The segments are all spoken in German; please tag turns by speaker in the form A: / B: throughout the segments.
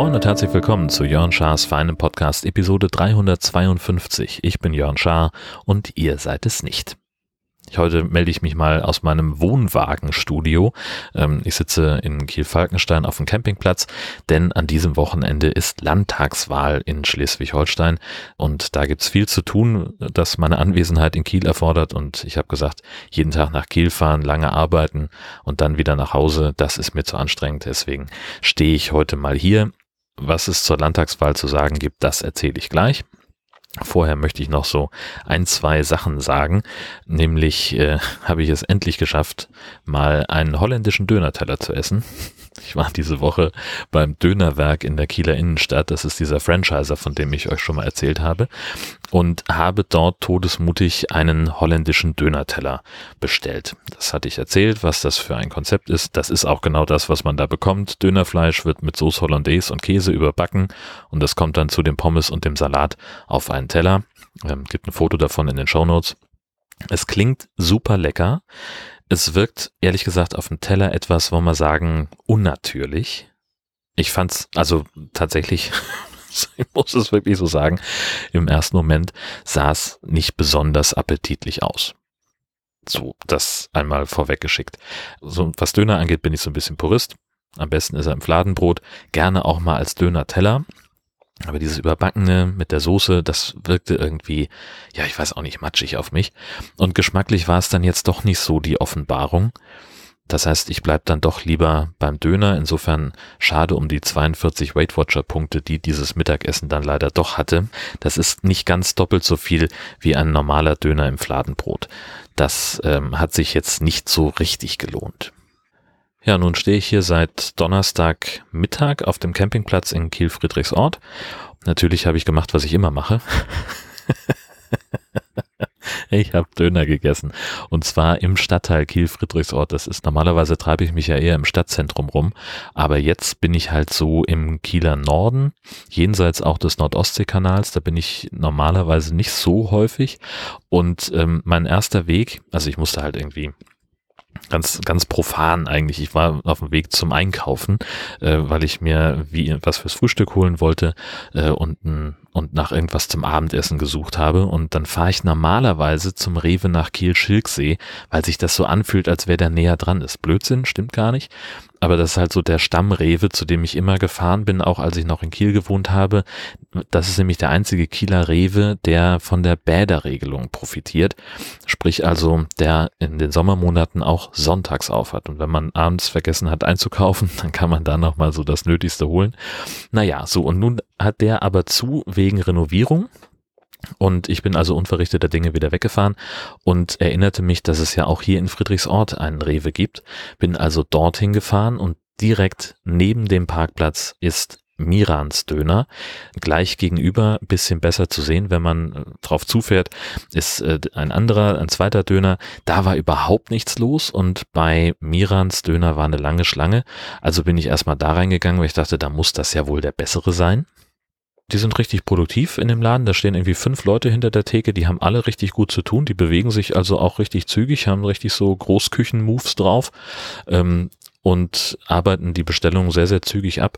A: Moin und herzlich willkommen zu Jörn Schars feinem Podcast Episode 352. Ich bin Jörn Schaar und ihr seid es nicht. Heute melde ich mich mal aus meinem Wohnwagenstudio. Ähm, ich sitze in Kiel-Falkenstein auf dem Campingplatz, denn an diesem Wochenende ist Landtagswahl in Schleswig-Holstein und da gibt's viel zu tun, das meine Anwesenheit in Kiel erfordert und ich habe gesagt, jeden Tag nach Kiel fahren, lange arbeiten und dann wieder nach Hause, das ist mir zu anstrengend, deswegen stehe ich heute mal hier. Was es zur Landtagswahl zu sagen gibt, das erzähle ich gleich. Vorher möchte ich noch so ein, zwei Sachen sagen. Nämlich äh, habe ich es endlich geschafft, mal einen holländischen Dönerteller zu essen. Ich war diese Woche beim Dönerwerk in der Kieler Innenstadt. Das ist dieser Franchiser, von dem ich euch schon mal erzählt habe. Und habe dort todesmutig einen holländischen Dönerteller bestellt. Das hatte ich erzählt, was das für ein Konzept ist. Das ist auch genau das, was man da bekommt. Dönerfleisch wird mit Sauce Hollandaise und Käse überbacken und das kommt dann zu dem Pommes und dem Salat auf einen Teller. Ähm, gibt ein Foto davon in den Show Notes. Es klingt super lecker. Es wirkt ehrlich gesagt auf dem Teller etwas, wollen wir sagen, unnatürlich. Ich fand's also tatsächlich, ich muss es wirklich so sagen, im ersten Moment sah es nicht besonders appetitlich aus. So, das einmal vorweggeschickt. So, was Döner angeht, bin ich so ein bisschen Purist. Am besten ist er im Fladenbrot, gerne auch mal als Döner-Teller. Aber dieses Überbackene mit der Soße, das wirkte irgendwie, ja, ich weiß auch nicht, matschig auf mich. Und geschmacklich war es dann jetzt doch nicht so die Offenbarung. Das heißt, ich bleib dann doch lieber beim Döner. Insofern schade um die 42 Weight Watcher Punkte, die dieses Mittagessen dann leider doch hatte. Das ist nicht ganz doppelt so viel wie ein normaler Döner im Fladenbrot. Das ähm, hat sich jetzt nicht so richtig gelohnt. Ja, nun stehe ich hier seit Donnerstag Mittag auf dem Campingplatz in Kiel-Friedrichsort. Natürlich habe ich gemacht, was ich immer mache. ich habe Döner gegessen. Und zwar im Stadtteil Kiel-Friedrichsort. Das ist normalerweise treibe ich mich ja eher im Stadtzentrum rum. Aber jetzt bin ich halt so im Kieler Norden, jenseits auch des Nordostseekanals. Da bin ich normalerweise nicht so häufig. Und ähm, mein erster Weg, also ich musste halt irgendwie ganz ganz profan eigentlich. Ich war auf dem Weg zum Einkaufen, äh, weil ich mir wie was fürs Frühstück holen wollte äh, und und nach irgendwas zum Abendessen gesucht habe und dann fahre ich normalerweise zum Rewe nach Kiel-Schilksee, weil sich das so anfühlt, als wäre der näher dran ist. Blödsinn, stimmt gar nicht aber das ist halt so der Stammrewe, zu dem ich immer gefahren bin, auch als ich noch in Kiel gewohnt habe. Das ist nämlich der einzige Kieler Rewe, der von der Bäderregelung profitiert. Sprich also, der in den Sommermonaten auch sonntags aufhat. Und wenn man abends vergessen hat einzukaufen, dann kann man da nochmal so das Nötigste holen. Naja, so und nun hat der aber zu wegen Renovierung. Und ich bin also unverrichteter Dinge wieder weggefahren und erinnerte mich, dass es ja auch hier in Friedrichsort einen Rewe gibt. Bin also dorthin gefahren und direkt neben dem Parkplatz ist Mirans Döner. Gleich gegenüber, bisschen besser zu sehen, wenn man äh, drauf zufährt, ist äh, ein anderer, ein zweiter Döner. Da war überhaupt nichts los und bei Mirans Döner war eine lange Schlange. Also bin ich erstmal da reingegangen, weil ich dachte, da muss das ja wohl der bessere sein die sind richtig produktiv in dem Laden. Da stehen irgendwie fünf Leute hinter der Theke, die haben alle richtig gut zu tun. Die bewegen sich also auch richtig zügig, haben richtig so Großküchen-Moves drauf. Ähm, und arbeiten die Bestellung sehr, sehr zügig ab.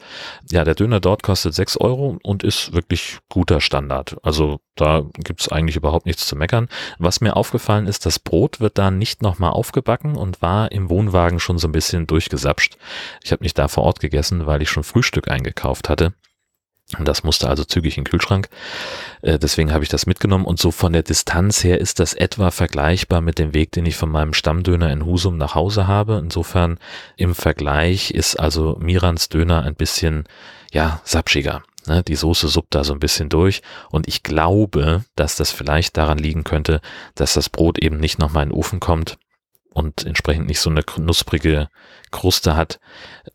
A: Ja, der Döner dort kostet sechs Euro und ist wirklich guter Standard. Also da gibt's eigentlich überhaupt nichts zu meckern. Was mir aufgefallen ist, das Brot wird da nicht nochmal aufgebacken und war im Wohnwagen schon so ein bisschen durchgesapscht. Ich habe nicht da vor Ort gegessen, weil ich schon Frühstück eingekauft hatte. Das musste also zügig in den Kühlschrank. Äh, deswegen habe ich das mitgenommen. Und so von der Distanz her ist das etwa vergleichbar mit dem Weg, den ich von meinem Stammdöner in Husum nach Hause habe. Insofern im Vergleich ist also Mirans Döner ein bisschen, ja, sapschiger. Ne? Die Soße suppt da so ein bisschen durch. Und ich glaube, dass das vielleicht daran liegen könnte, dass das Brot eben nicht nochmal in den Ofen kommt und entsprechend nicht so eine knusprige Kruste hat,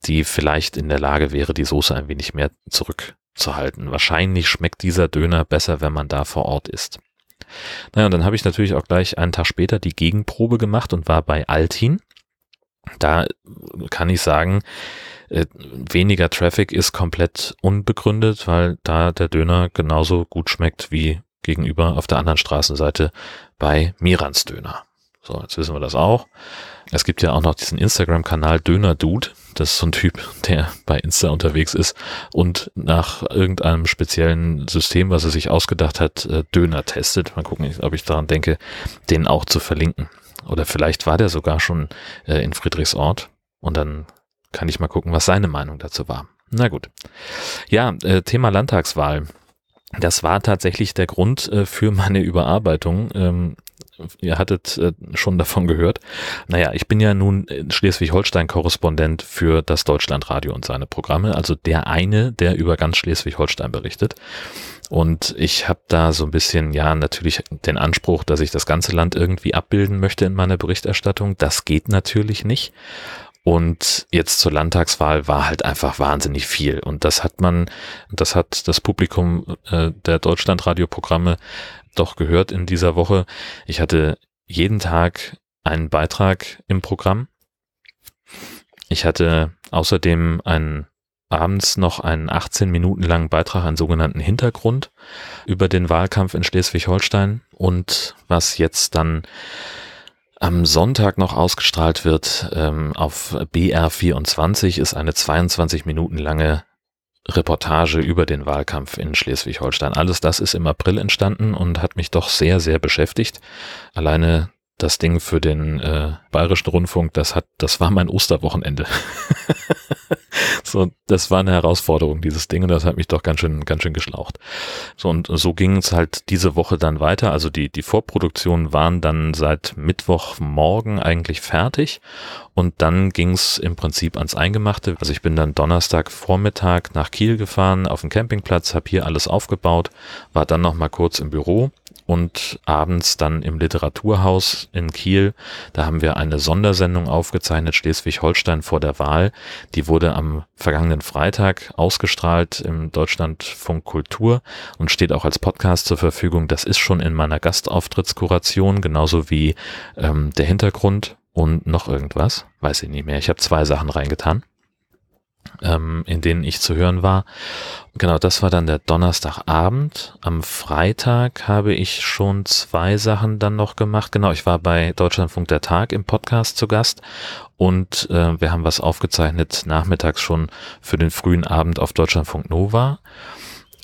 A: die vielleicht in der Lage wäre, die Soße ein wenig mehr zurück zu halten. Wahrscheinlich schmeckt dieser Döner besser, wenn man da vor Ort ist. Naja, und dann habe ich natürlich auch gleich einen Tag später die Gegenprobe gemacht und war bei Altin. Da kann ich sagen, äh, weniger Traffic ist komplett unbegründet, weil da der Döner genauso gut schmeckt wie gegenüber auf der anderen Straßenseite bei Mirans Döner. So, jetzt wissen wir das auch. Es gibt ja auch noch diesen Instagram-Kanal Döner Dude. Das ist so ein Typ, der bei Insta unterwegs ist und nach irgendeinem speziellen System, was er sich ausgedacht hat, äh, Döner testet. Mal gucken, ob ich daran denke, den auch zu verlinken. Oder vielleicht war der sogar schon äh, in Friedrichsort und dann kann ich mal gucken, was seine Meinung dazu war. Na gut. Ja, äh, Thema Landtagswahl. Das war tatsächlich der Grund für meine Überarbeitung. Ihr hattet äh, schon davon gehört. Naja, ich bin ja nun Schleswig-Holstein-Korrespondent für das Deutschlandradio und seine Programme, also der eine, der über ganz Schleswig-Holstein berichtet. Und ich habe da so ein bisschen, ja, natürlich den Anspruch, dass ich das ganze Land irgendwie abbilden möchte in meiner Berichterstattung. Das geht natürlich nicht. Und jetzt zur Landtagswahl war halt einfach wahnsinnig viel. Und das hat man, das hat das Publikum äh, der Deutschlandradioprogramme doch gehört in dieser Woche. Ich hatte jeden Tag einen Beitrag im Programm. Ich hatte außerdem einen abends noch einen 18 Minuten langen Beitrag, einen sogenannten Hintergrund über den Wahlkampf in Schleswig-Holstein und was jetzt dann am Sonntag noch ausgestrahlt wird ähm, auf BR24 ist eine 22 Minuten lange Reportage über den Wahlkampf in Schleswig-Holstein. Alles das ist im April entstanden und hat mich doch sehr, sehr beschäftigt. Alleine das Ding für den äh, Bayerischen Rundfunk, das hat, das war mein Osterwochenende. so, das war eine Herausforderung, dieses Ding, und das hat mich doch ganz schön, ganz schön geschlaucht. So, und so ging es halt diese Woche dann weiter. Also die, die Vorproduktionen waren dann seit Mittwochmorgen eigentlich fertig. Und dann ging es im Prinzip ans Eingemachte. Also ich bin dann Donnerstag Vormittag nach Kiel gefahren auf den Campingplatz, habe hier alles aufgebaut, war dann noch mal kurz im Büro und abends dann im Literaturhaus in Kiel. Da haben wir eine Sondersendung aufgezeichnet, Schleswig-Holstein vor der Wahl. Die wurde am vergangenen Freitag ausgestrahlt im Deutschlandfunk Kultur und steht auch als Podcast zur Verfügung. Das ist schon in meiner Gastauftrittskuration, genauso wie ähm, der Hintergrund und noch irgendwas. Weiß ich nicht mehr. Ich habe zwei Sachen reingetan ähm, in denen ich zu hören war. Genau, das war dann der Donnerstagabend. Am Freitag habe ich schon zwei Sachen dann noch gemacht. Genau, ich war bei Deutschlandfunk der Tag im Podcast zu Gast und äh, wir haben was aufgezeichnet nachmittags schon für den frühen Abend auf Deutschlandfunk Nova.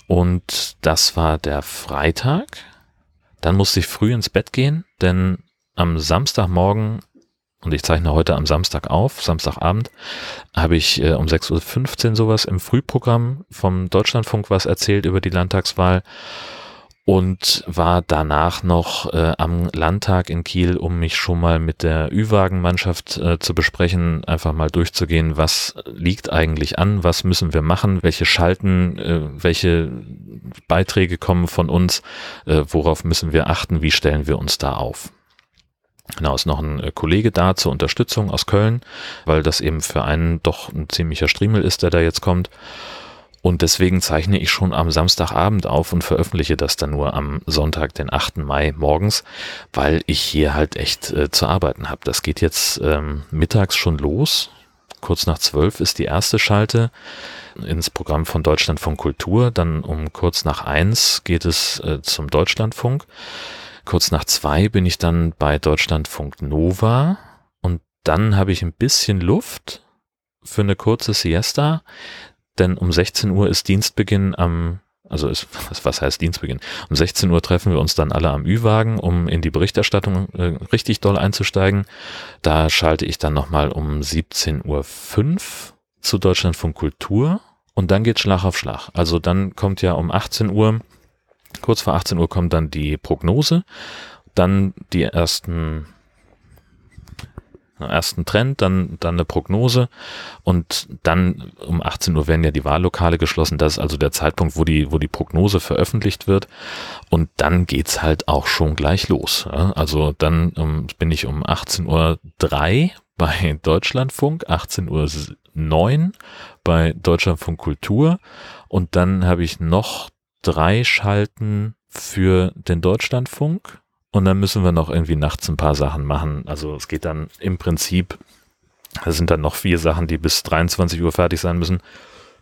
A: Und das war der Freitag. Dann musste ich früh ins Bett gehen, denn am Samstagmorgen und ich zeichne heute am Samstag auf, Samstagabend, habe ich äh, um 6.15 Uhr sowas im Frühprogramm vom Deutschlandfunk was erzählt über die Landtagswahl und war danach noch äh, am Landtag in Kiel, um mich schon mal mit der Ü-Wagen-Mannschaft äh, zu besprechen, einfach mal durchzugehen, was liegt eigentlich an, was müssen wir machen, welche Schalten, äh, welche Beiträge kommen von uns, äh, worauf müssen wir achten, wie stellen wir uns da auf. Genau, ist noch ein äh, Kollege da zur Unterstützung aus Köln, weil das eben für einen doch ein ziemlicher Striemel ist, der da jetzt kommt. Und deswegen zeichne ich schon am Samstagabend auf und veröffentliche das dann nur am Sonntag, den 8. Mai morgens, weil ich hier halt echt äh, zu arbeiten habe. Das geht jetzt ähm, mittags schon los. Kurz nach zwölf ist die erste Schalte ins Programm von Deutschlandfunk Kultur. Dann um kurz nach eins geht es äh, zum Deutschlandfunk. Kurz nach zwei bin ich dann bei Deutschlandfunk Nova und dann habe ich ein bisschen Luft für eine kurze Siesta, denn um 16 Uhr ist Dienstbeginn am also ist, was heißt Dienstbeginn? Um 16 Uhr treffen wir uns dann alle am Ü-Wagen, um in die Berichterstattung äh, richtig doll einzusteigen. Da schalte ich dann nochmal um 17.05 Uhr zu Deutschlandfunk Kultur und dann geht Schlag auf Schlag. Also dann kommt ja um 18 Uhr Kurz vor 18 Uhr kommt dann die Prognose, dann die ersten ersten Trend, dann, dann eine Prognose und dann um 18 Uhr werden ja die Wahllokale geschlossen. Das ist also der Zeitpunkt, wo die, wo die Prognose veröffentlicht wird. Und dann geht's halt auch schon gleich los. Also dann um, bin ich um 18 Uhr bei Deutschlandfunk, 18 Uhr 9 bei Deutschlandfunk Kultur und dann habe ich noch drei Schalten für den Deutschlandfunk und dann müssen wir noch irgendwie nachts ein paar Sachen machen. Also es geht dann im Prinzip, es sind dann noch vier Sachen, die bis 23 Uhr fertig sein müssen.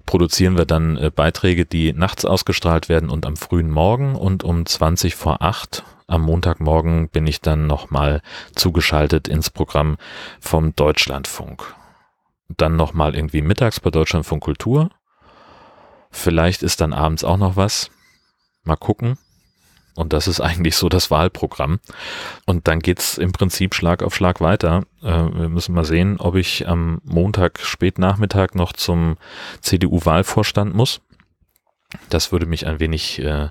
A: produzieren wir dann äh, Beiträge, die nachts ausgestrahlt werden und am frühen Morgen und um 20 vor 8 am Montagmorgen bin ich dann nochmal zugeschaltet ins Programm vom Deutschlandfunk. Dann nochmal irgendwie mittags bei Deutschlandfunk Kultur. Vielleicht ist dann abends auch noch was. Mal gucken. Und das ist eigentlich so das Wahlprogramm. Und dann geht's im Prinzip Schlag auf Schlag weiter. Äh, wir müssen mal sehen, ob ich am Montag spätnachmittag noch zum CDU-Wahlvorstand muss. Das würde mich ein wenig, äh,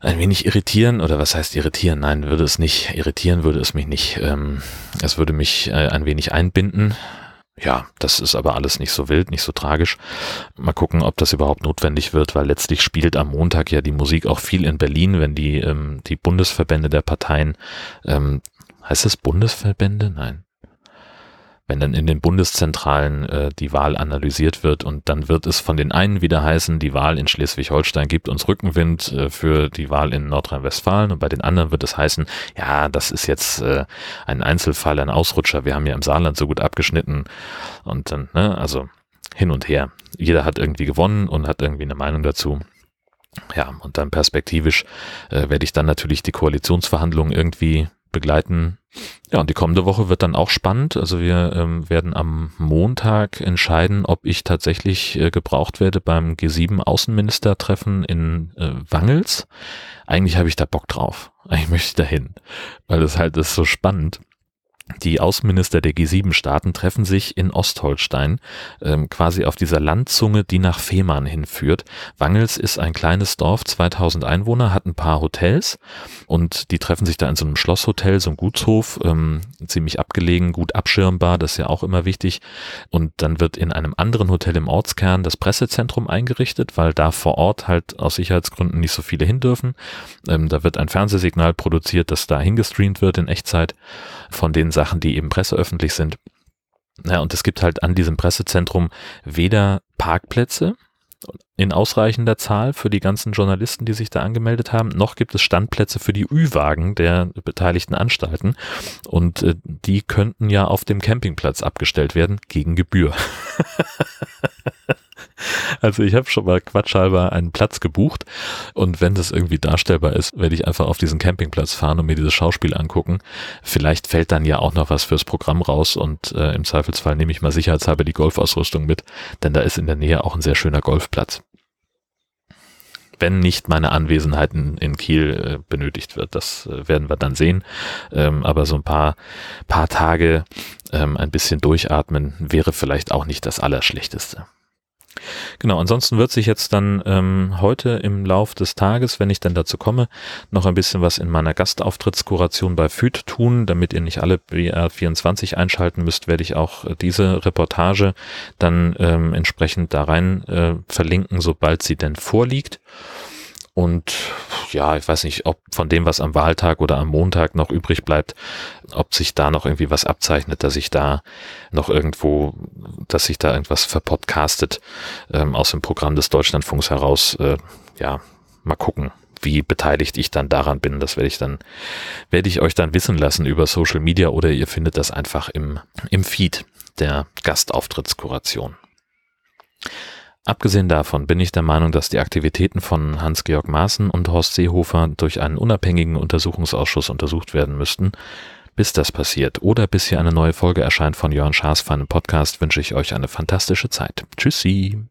A: ein wenig irritieren. Oder was heißt irritieren? Nein, würde es nicht. Irritieren würde es mich nicht. Ähm, es würde mich äh, ein wenig einbinden. Ja, das ist aber alles nicht so wild, nicht so tragisch. Mal gucken, ob das überhaupt notwendig wird, weil letztlich spielt am Montag ja die Musik auch viel in Berlin, wenn die, ähm, die Bundesverbände der Parteien, ähm, heißt es Bundesverbände? Nein wenn dann in den Bundeszentralen äh, die Wahl analysiert wird und dann wird es von den einen wieder heißen, die Wahl in Schleswig-Holstein gibt uns Rückenwind äh, für die Wahl in Nordrhein-Westfalen und bei den anderen wird es heißen, ja, das ist jetzt äh, ein Einzelfall, ein Ausrutscher, wir haben ja im Saarland so gut abgeschnitten und dann, ne, also hin und her. Jeder hat irgendwie gewonnen und hat irgendwie eine Meinung dazu. Ja, und dann perspektivisch äh, werde ich dann natürlich die Koalitionsverhandlungen irgendwie begleiten. Ja, und die kommende Woche wird dann auch spannend. Also wir ähm, werden am Montag entscheiden, ob ich tatsächlich äh, gebraucht werde beim G7 Außenministertreffen in äh, Wangels. Eigentlich habe ich da Bock drauf. Eigentlich möchte ich dahin, weil es halt ist so spannend. Die Außenminister der G7-Staaten treffen sich in Ostholstein, ähm, quasi auf dieser Landzunge, die nach Fehmarn hinführt. Wangels ist ein kleines Dorf, 2000 Einwohner, hat ein paar Hotels und die treffen sich da in so einem Schlosshotel, so einem Gutshof, ähm, ziemlich abgelegen, gut abschirmbar, das ist ja auch immer wichtig. Und dann wird in einem anderen Hotel im Ortskern das Pressezentrum eingerichtet, weil da vor Ort halt aus Sicherheitsgründen nicht so viele hin dürfen. Ähm, da wird ein Fernsehsignal produziert, das da hingestreamt wird in Echtzeit von den Sachen, die eben presseöffentlich sind. Ja, und es gibt halt an diesem Pressezentrum weder Parkplätze in ausreichender Zahl für die ganzen Journalisten, die sich da angemeldet haben, noch gibt es Standplätze für die Ü-Wagen der beteiligten Anstalten. Und äh, die könnten ja auf dem Campingplatz abgestellt werden gegen Gebühr. Also ich habe schon mal quatschhalber einen Platz gebucht und wenn das irgendwie darstellbar ist, werde ich einfach auf diesen Campingplatz fahren und mir dieses Schauspiel angucken. Vielleicht fällt dann ja auch noch was fürs Programm raus und äh, im Zweifelsfall nehme ich mal sicherheitshalber die Golfausrüstung mit, denn da ist in der Nähe auch ein sehr schöner Golfplatz. Wenn nicht meine Anwesenheit in, in Kiel äh, benötigt wird, das äh, werden wir dann sehen. Ähm, aber so ein paar, paar Tage ähm, ein bisschen durchatmen wäre vielleicht auch nicht das Allerschlechteste. Genau, ansonsten wird sich jetzt dann ähm, heute im Lauf des Tages, wenn ich dann dazu komme, noch ein bisschen was in meiner Gastauftrittskoration bei FÜD tun, damit ihr nicht alle BR24 einschalten müsst, werde ich auch diese Reportage dann ähm, entsprechend da rein äh, verlinken, sobald sie denn vorliegt. Und ja, ich weiß nicht, ob von dem, was am Wahltag oder am Montag noch übrig bleibt, ob sich da noch irgendwie was abzeichnet, dass ich da noch irgendwo, dass sich da irgendwas verpodcastet ähm, aus dem Programm des Deutschlandfunks heraus. Äh, ja, mal gucken, wie beteiligt ich dann daran bin. Das werde ich dann, werde ich euch dann wissen lassen über Social Media oder ihr findet das einfach im, im Feed der Gastauftrittskuration. Abgesehen davon bin ich der Meinung, dass die Aktivitäten von Hans-Georg Maaßen und Horst Seehofer durch einen unabhängigen Untersuchungsausschuss untersucht werden müssten. Bis das passiert oder bis hier eine neue Folge erscheint von Jörn Schaas für einen Podcast, wünsche ich euch eine fantastische Zeit. Tschüssi!